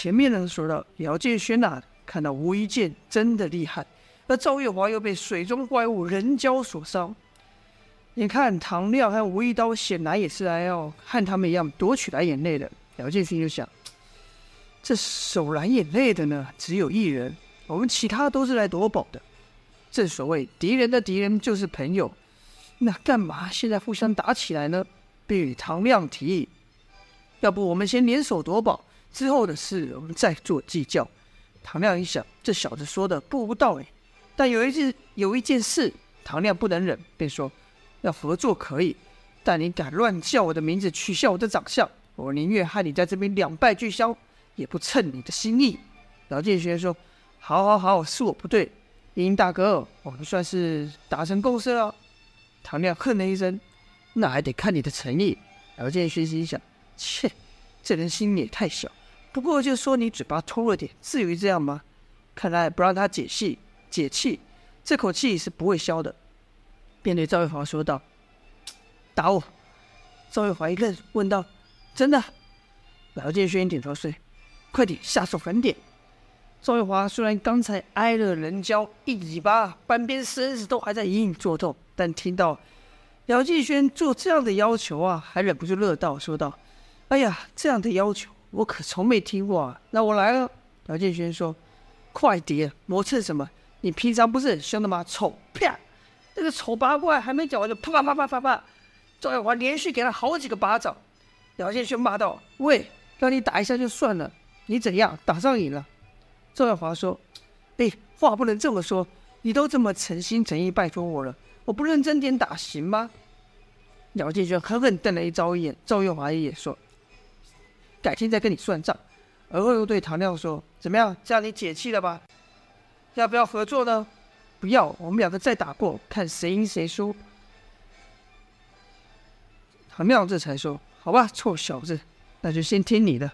前面呢说到姚建轩呐，看到吴一剑真的厉害，而赵月华又被水中怪物人蛟所伤。你看唐亮和吴一刀显然也是来要和他们一样夺取蓝眼泪的。姚建勋就想，这守蓝眼泪的呢，只有一人，我们其他都是来夺宝的。正所谓敌人的敌人就是朋友，那干嘛现在互相打起来呢？便与唐亮提议，要不我们先联手夺宝，之后的事我们再做计较。唐亮一想，这小子说的不无道理，但有一件有一件事，唐亮不能忍，便说。要合作可以，但你敢乱叫我的名字，取笑我的长相，我宁愿和你在这边两败俱伤，也不称你的心意。老剑学说：“好，好，好，是我不对，殷大哥，我们算是达成共识了。”唐亮哼了一声：“那还得看你的诚意。”姚建轩心想：“切，这人心也太小。不过就说你嘴巴偷了点，至于这样吗？看来不让他解气，解气，这口气是不会消的。”便对赵玉华说道：“打我！”赵玉华一愣，问道：“真的？”姚建轩点头说：“快点下手狠点。”赵玉华虽然刚才挨了人胶一尾巴，半边身子都还在隐隐作痛，但听到姚建轩做这样的要求啊，还忍不住乐道，说道：“哎呀，这样的要求我可从没听过啊！那我来了。”姚建轩说：“快点，磨蹭什么？你平常不是很凶的吗？丑！”啪。这个丑八怪还没讲完，就啪啪啪啪啪啪，赵月华连续给了好几个巴掌。姚建勋骂道：“喂，让你打一下就算了，你怎样打上瘾了？”赵月华说：“哎，话不能这么说，你都这么诚心诚意拜托我了，我不认真点打行吗？”姚建勋狠狠瞪了一赵一眼，赵月华一眼说：“改天再跟你算账。”而后又对唐亮说：“怎么样，这样你解气了吧？要不要合作呢？”不要，我们两个再打过，看谁赢谁输。唐亮这才说：“好吧，臭小子，那就先听你的。”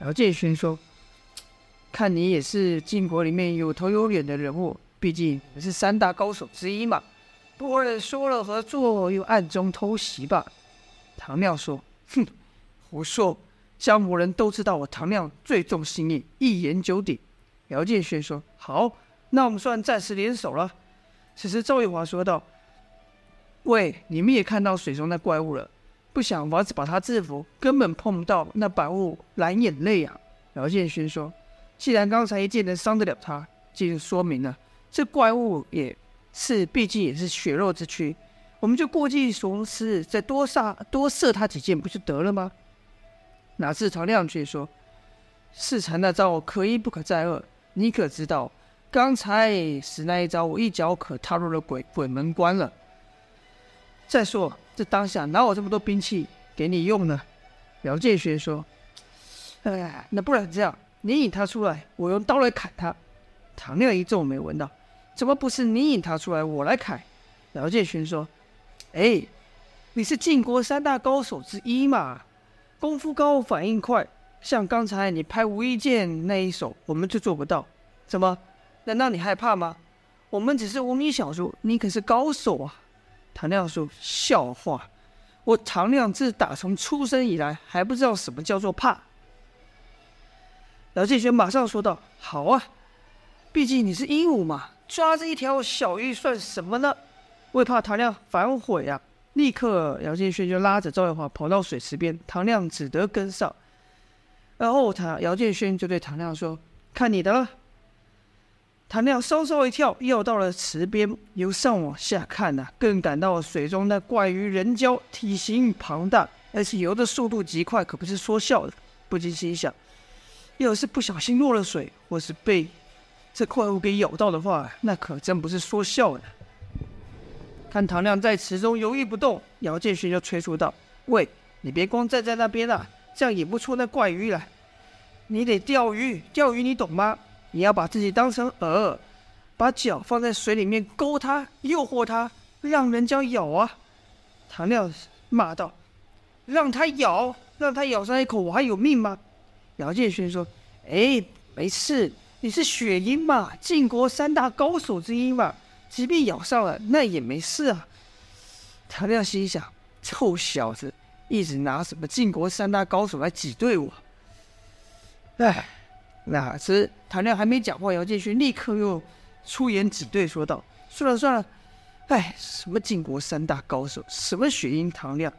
姚建勋说：“看你也是晋国里面有头有脸的人物，毕竟也是三大高手之一嘛，不会说了合作又暗中偷袭吧？”唐亮说：“哼，胡说！江湖人都知道我唐亮最重心义，一言九鼎。”姚建勋说：“好。”那我们算暂时联手了。此时赵玉华说道：“喂，你们也看到水中那怪物了，不想法子把他制服，根本碰不到那百物蓝眼泪啊。”姚建勋说：“既然刚才一剑能伤得了他，就说明了这怪物也是，毕竟也是血肉之躯，我们就过计从此，再多杀多射他几箭不就得了吗？”哪知唐亮却说：“世禅那招可一不可再二，你可知道？”刚才使那一招，我一脚可踏入了鬼鬼门关了。再说，这当下哪有这么多兵器给你用呢？姚建学说：“哎，那不然这样，你引他出来，我用刀来砍他。”唐亮一皱眉问道：“怎么不是你引他出来，我来砍？”姚建勋说：“哎，你是晋国三大高手之一嘛，功夫高，反应快。像刚才你拍无意剑那一手，我们就做不到。怎么？”难道你害怕吗？我们只是无名小卒，你可是高手啊！唐亮说：“笑话，我唐亮自打从出生以来还不知道什么叫做怕。”姚建轩马上说道：“好啊，毕竟你是鹦鹉嘛，抓着一条小鱼算什么呢？为怕唐亮反悔啊！”立刻，姚建轩就拉着赵月华跑到水池边，唐亮只得跟上。然后他姚建轩就对唐亮说：“看你的了。”唐亮稍稍一跳，又到了池边。由上往下看呐、更感到水中那怪鱼人蛟体型庞大，而且游的速度极快，可不是说笑的。不禁心想：要是不小心落了水，或是被这怪物给咬到的话，那可真不是说笑的。看唐亮在池中犹豫不动，姚建勋就催促道：“喂，你别光站在那边了，这样引不出那怪鱼来。你得钓鱼，钓鱼你懂吗？”你要把自己当成饵，把脚放在水里面勾它，诱惑它，让人家咬啊！唐亮骂道：“让它咬，让它咬上一口，我还有命吗？”姚建勋说：“哎，没事，你是血鹰嘛，晋国三大高手之一嘛，即便咬上了，那也没事啊。”唐亮心想：“臭小子，一直拿什么晋国三大高手来挤兑我？”哎。哪知唐亮还没讲话，姚建勋立刻又出言挤兑说道：“算了算了，哎，什么晋国三大高手，什么雪鹰唐亮，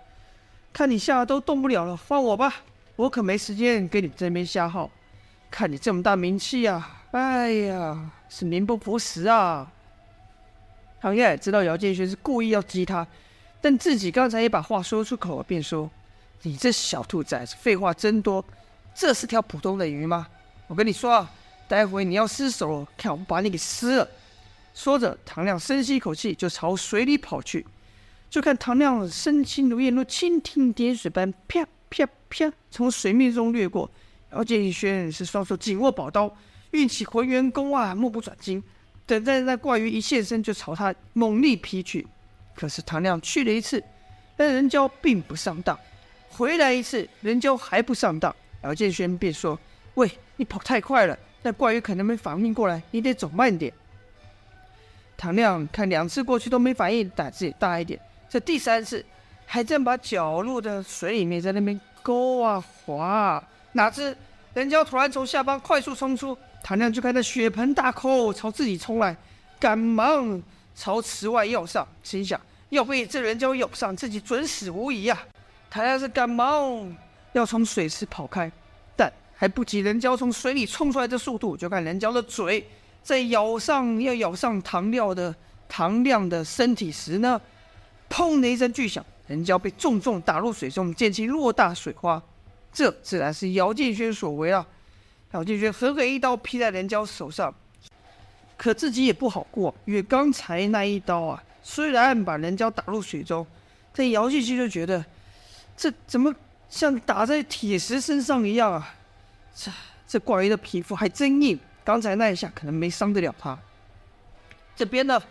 看你吓得都动不了了，放我吧，我可没时间跟你这边瞎耗。看你这么大名气啊，哎呀，是名不符实啊。”唐亮也知道姚建勋是故意要激他，但自己刚才也把话说出口了，便说：“你这小兔崽子，废话真多。这是条普通的鱼吗？我跟你说啊，待会你要失手了，看我不把你给撕了。”说着，唐亮深吸一口气，就朝水里跑去。就看唐亮身轻如燕，如蜻蜓点水般啪啪啪从水面中掠过。姚建勋是双手紧握宝刀，运起浑元功啊，目不转睛。等在那怪鱼一现身，就朝他猛力劈去。可是唐亮去了一次，但人蛟并不上当；回来一次，人蛟还不上当。姚建轩便说：“喂，你跑太快了，那怪鱼可能没反应过来，你得走慢点。”唐亮看两次过去都没反应，胆子也大一点。这第三次，还正把脚落在水里面，在那边勾啊划啊，哪知人蛟突然从下方快速冲出。唐亮就看那血盆大口朝自己冲来，赶忙朝池外要上，心想要被这人蛟咬上，自己准死无疑、啊。唐亮是赶忙要从水池跑开，但还不及人蛟从水里冲出来的速度，就看人蛟的嘴在咬上要咬上唐亮的唐亮的身体时呢，砰的一声巨响，人蛟被重重打入水中，溅起偌大水花。这自然是姚建轩所为啊。姚建轩狠狠一刀劈在人蛟手上，可自己也不好过，因为刚才那一刀啊，虽然把人蛟打入水中，但姚建勋就觉得这怎么像打在铁石身上一样啊？这这怪鱼的皮肤还真硬，刚才那一下可能没伤得了他。这边呢，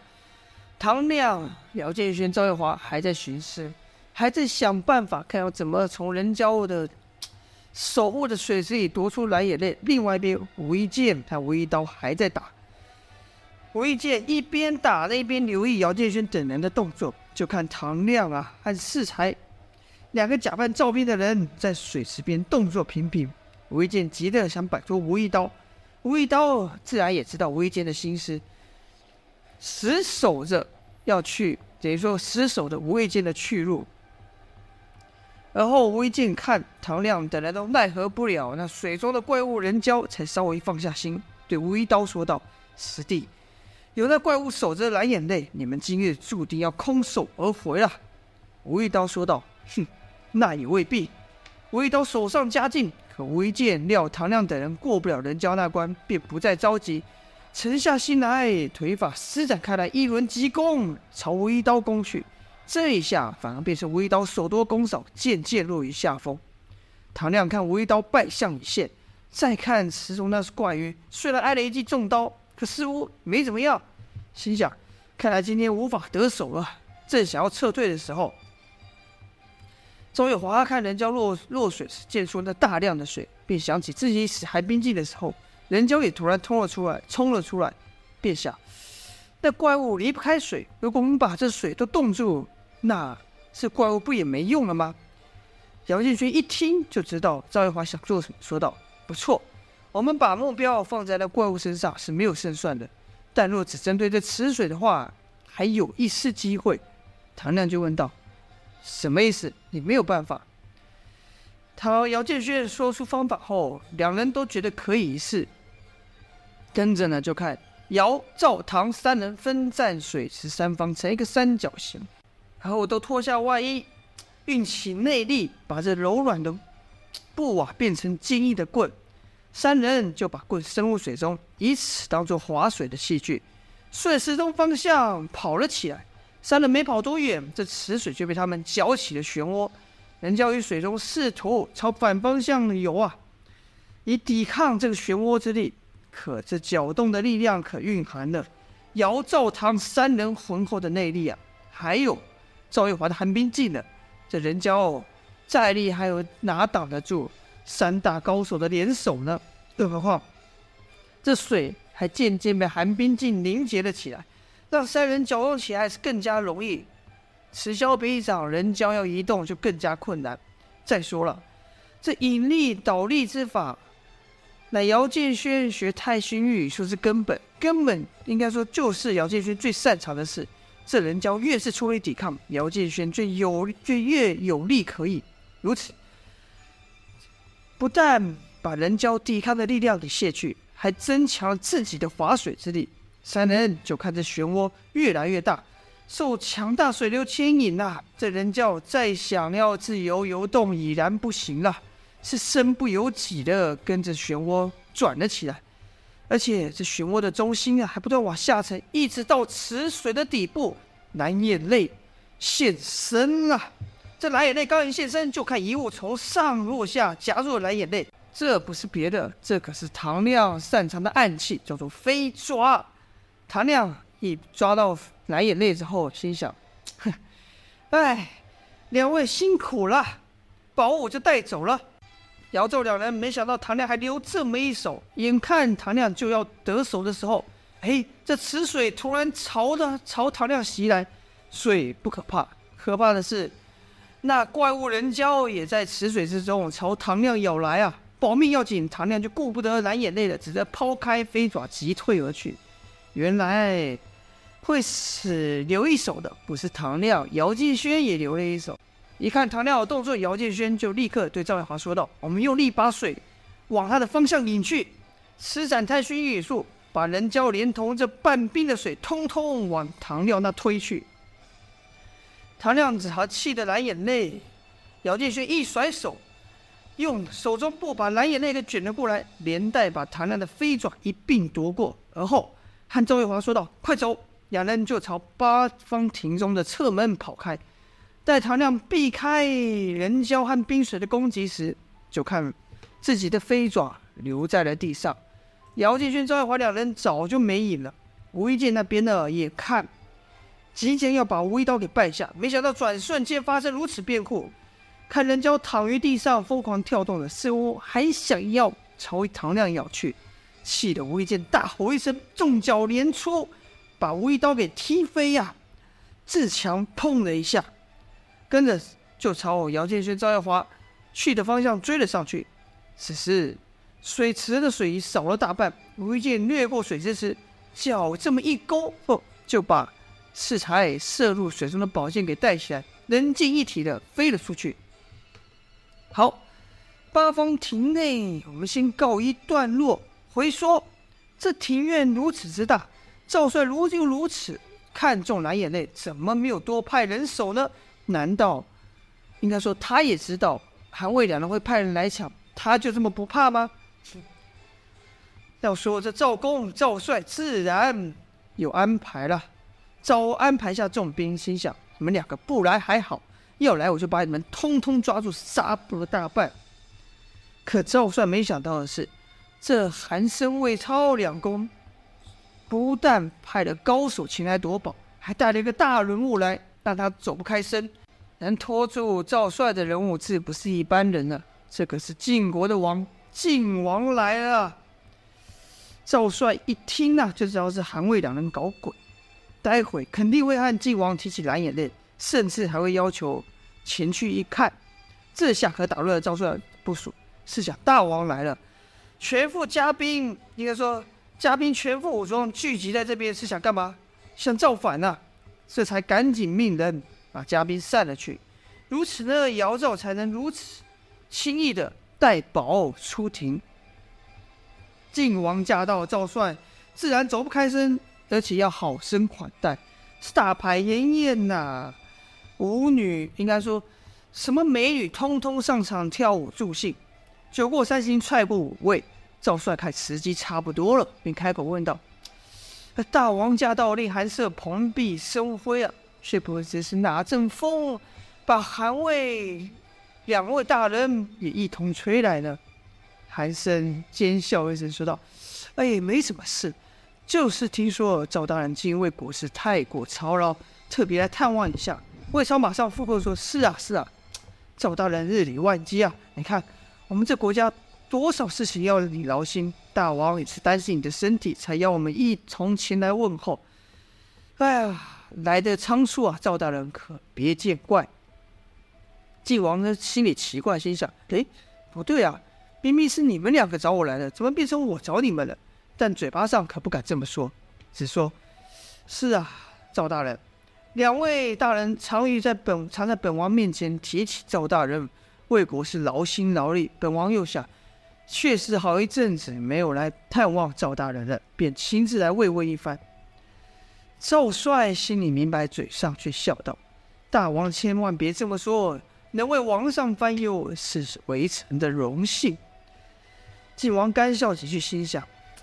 唐亮、姚建勋、赵月华还在寻思，还在想办法，看要怎么从人蛟的。守护着水池里夺出蓝眼泪。另外一边，吴一剑他吴一刀还在打。吴一剑一边打，那一边留意姚建勋等人的动作。就看唐亮啊和世才两个假扮赵斌的人在水池边动作频频。吴一剑急得想摆脱吴一刀，吴一刀自然也知道吴一剑的心思，死守着要去，等于说死守着吴一剑的去路。而后，吴一剑看唐亮等人都奈何不了那水中的怪物人蛟，才稍微放下心，对吴一刀说道：“师弟，有那怪物守着蓝眼泪，你们今日注定要空手而回了。”吴一刀说道：“哼，那也未必。”吴一刀手上加劲，可吴一剑料唐亮等人过不了人蛟那关，便不再着急，沉下心来，腿法施展开来，一轮急攻朝吴一刀攻去。这一下反而变成吴一刀手多攻少，渐渐落于下风。唐亮看吴一刀败相已现，再看池中那是怪鱼，虽然挨了一记重刀，可似乎没怎么样。心想，看来今天无法得手了。正想要撤退的时候，周月华看人蛟落落水时，溅出那大量的水，便想起自己使寒冰镜的时候，人蛟也突然冲了出来，冲了出来，便想，那怪物离不开水，如果我们把这水都冻住。那这怪物不也没用了吗？姚建勋一听就知道赵月华想做什么，说道：“不错，我们把目标放在那怪物身上是没有胜算的，但若只针对这池水的话，还有一丝机会。”唐亮就问道：“什么意思？你没有办法？”他姚建勋说出方法后，两人都觉得可以一试。跟着呢，就看姚、赵、唐三人分站水池三方，成一个三角形。然后都脱下外衣，运起内力，把这柔软的布啊变成坚硬的棍。三人就把棍伸入水中，以此当做划水的器具，顺时钟方向跑了起来。三人没跑多远，这池水就被他们搅起了漩涡。人蛟于水中试图朝反方向游啊，以抵抗这个漩涡之力。可这搅动的力量可蕴含了姚、赵、唐三人浑厚的内力啊，还有。赵玉华的寒冰镜呢？这人蛟再厉害，又哪挡得住三大高手的联手呢？更何况这水还渐渐被寒冰镜凝结了起来，让三人搅动起来是更加容易。此消彼长，人蛟要移动就更加困难。再说了，这引力导力之法乃姚建轩学太虚御说是根本，根本应该说就是姚建轩最擅长的事。这人教越是出力抵抗，姚建轩就有就越有力可以。如此，不但把人教抵抗的力量给卸去，还增强了自己的划水之力。三人就看这漩涡越来越大，受强大水流牵引呐、这人教再想要自由游动已然不行了。是身不由己的跟着漩涡转了起来，而且这漩涡的中心啊，还不断往下沉，一直到池水的底部。蓝眼泪现身了，这蓝眼泪刚一现身，就看一物从上落下夹住了蓝眼泪。这不是别的，这可是唐亮擅长的暗器，叫做飞爪。唐亮一抓到蓝眼泪之后，心想：哼，哎，两位辛苦了，宝物就带走了。姚纣两人没想到唐亮还留这么一手，眼看唐亮就要得手的时候，哎，这池水突然朝的朝唐亮袭来。水不可怕，可怕的是那怪物人蛟也在池水之中朝唐亮咬来啊！保命要紧，唐亮就顾不得蓝眼泪了，只得抛开飞爪急退而去。原来会死留一手的不是唐亮，姚建轩也留了一手。一看唐亮有动作，姚建轩就立刻对赵月华说道：“我们用力把水往他的方向引去，施展太虚御术，把人胶连同这半冰的水，通通往唐亮那推去。”唐亮只好气得蓝眼泪。姚建轩一甩手，用手中布把蓝眼泪给卷了过来，连带把唐亮的飞爪一并夺过，而后和赵月华说道：“快走！”两人就朝八方亭中的侧门跑开。在唐亮避开人蛟和冰水的攻击时，就看自己的飞爪留在了地上。姚建勋、赵爱华两人早就没影了。吴一剑那边呢，也看，即将要把吴一刀给败下，没想到转瞬间发生如此变故。看人蛟躺于地上疯狂跳动的，似乎还想要朝唐亮咬去，气得吴一剑大吼一声，重脚连出，把吴一刀给踢飞呀、啊！自强碰了一下。跟着就朝姚建轩、赵耀华去的方向追了上去。此时水池的水少了大半，吴一剑掠过水之时，脚这么一勾，哦，就把适才射入水中的宝剑给带起来，人机一体的飞了出去。好，八方亭内我们先告一段落。回说这庭院如此之大，赵帅如今如此看重蓝眼泪，怎么没有多派人手呢？难道应该说他也知道韩魏两人会派人来抢，他就这么不怕吗？要说这赵公赵帅自然有安排了，早安排下重兵，心想你们两个不来还好，要来我就把你们通通抓住，杀不大半。可赵帅没想到的是，这韩生、魏超两公不但派了高手前来夺宝，还带了一个大人物来。让他走不开身，能拖住赵帅的人物自不是一般人了。这可是晋国的王，晋王来了。赵帅一听呐、啊，就知道是韩魏两人搞鬼，待会肯定会和晋王提起蓝眼泪，甚至还会要求前去一看。这下可打乱了赵帅的部署。试想，大王来了，全副家兵，应该说家兵全副武装聚集在这边，是想干嘛？想造反呢、啊？这才赶紧命人把嘉宾散了去，如此呢，姚赵才能如此轻易的带宝出庭。晋王驾到，赵帅自然走不开身，而且要好生款待，是大排筵宴呐。舞女应该说什么美女，通通上场跳舞助兴。酒过三巡，踹过五味，赵帅看时机差不多了，便开口问道。大王驾到，令韩舍蓬荜生辉啊！却不知是哪阵风，把韩魏两位大人也一同吹来了。韩生奸笑一声说道：“哎，没什么事，就是听说赵大人今因为国事太过操劳，特别来探望一下。”魏超马上附和说：“是啊，是啊，赵大人日理万机啊！你看我们这国家多少事情要你劳心。”大王也是担心你的身体，才邀我们一同前来问候。哎呀，来的仓促啊，赵大人可别见怪。晋王呢，心里奇怪，心想：哎，不对啊，明明是你们两个找我来的，怎么变成我找你们了？但嘴巴上可不敢这么说，只说：“是啊，赵大人，两位大人常于在本常在本王面前提起赵大人为国是劳心劳力，本王又想，确实好一阵子没有来探望赵大人了，便亲自来慰问一番。”赵帅心里明白，嘴上却笑道：“大王千万别这么说，能为王上分忧是为臣的荣幸。”晋王干笑几句，心想。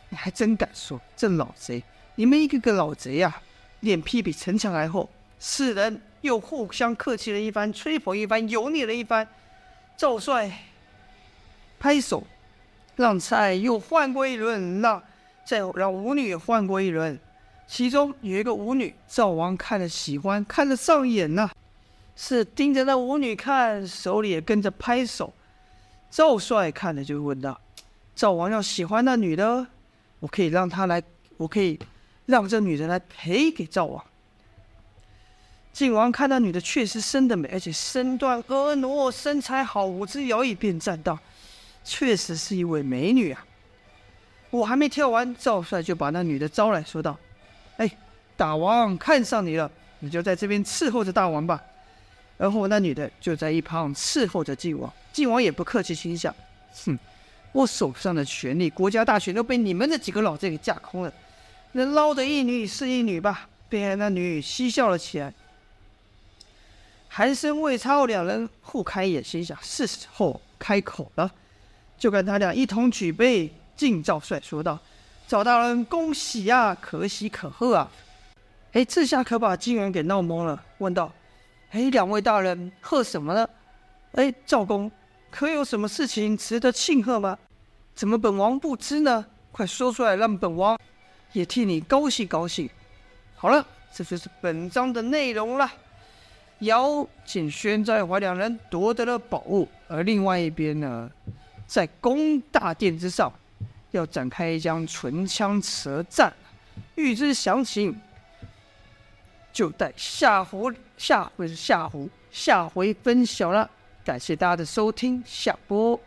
你还真敢说，这老贼！你们一个个老贼呀、啊，脸皮比城墙还厚。四人又互相客气了一番，吹捧一番，油腻了一番。赵帅拍手，让菜又换过一轮，让再让舞女也换过一轮。其中有一个舞女，赵王看了喜欢，看了上眼呐、是盯着那舞女看，手里也跟着拍手。赵帅看了就问道：“赵王要喜欢那女的？”我可以让他来，我可以让这女人来陪给赵王。晋王看那女的确实生得美，而且身段婀娜，身材好，舞姿摇曳，便赞道：“确实是一位美女啊！”我还没跳完，赵帅就把那女的招来说道：“哎，大王看上你了，你就在这边伺候着大王吧。”然后那女的就在一旁伺候着晋王。晋王也不客气，心想：“哼。”我手上的权力，国家大权都被你们这几个老贼给架空了，能捞的一女是一女吧？便和那女嬉笑了起来。寒生、魏超两人互开眼，心想是时候开口了。就看他俩一同举杯，敬赵帅说道：“赵大人恭喜、啊，可喜可贺啊！”哎，这下可把金元给闹懵了，问道：“哎，两位大人贺什么呢？哎，赵公。”可有什么事情值得庆贺吗？怎么本王不知呢？快说出来，让本王也替你高兴高兴。好了，这就是本章的内容了。尧、景轩、在怀两人夺得了宝物，而另外一边呢，在宫大殿之上要展开一张唇枪舌战。欲知详情，就待下回下回下回下回分晓了。感谢大家的收听，下播。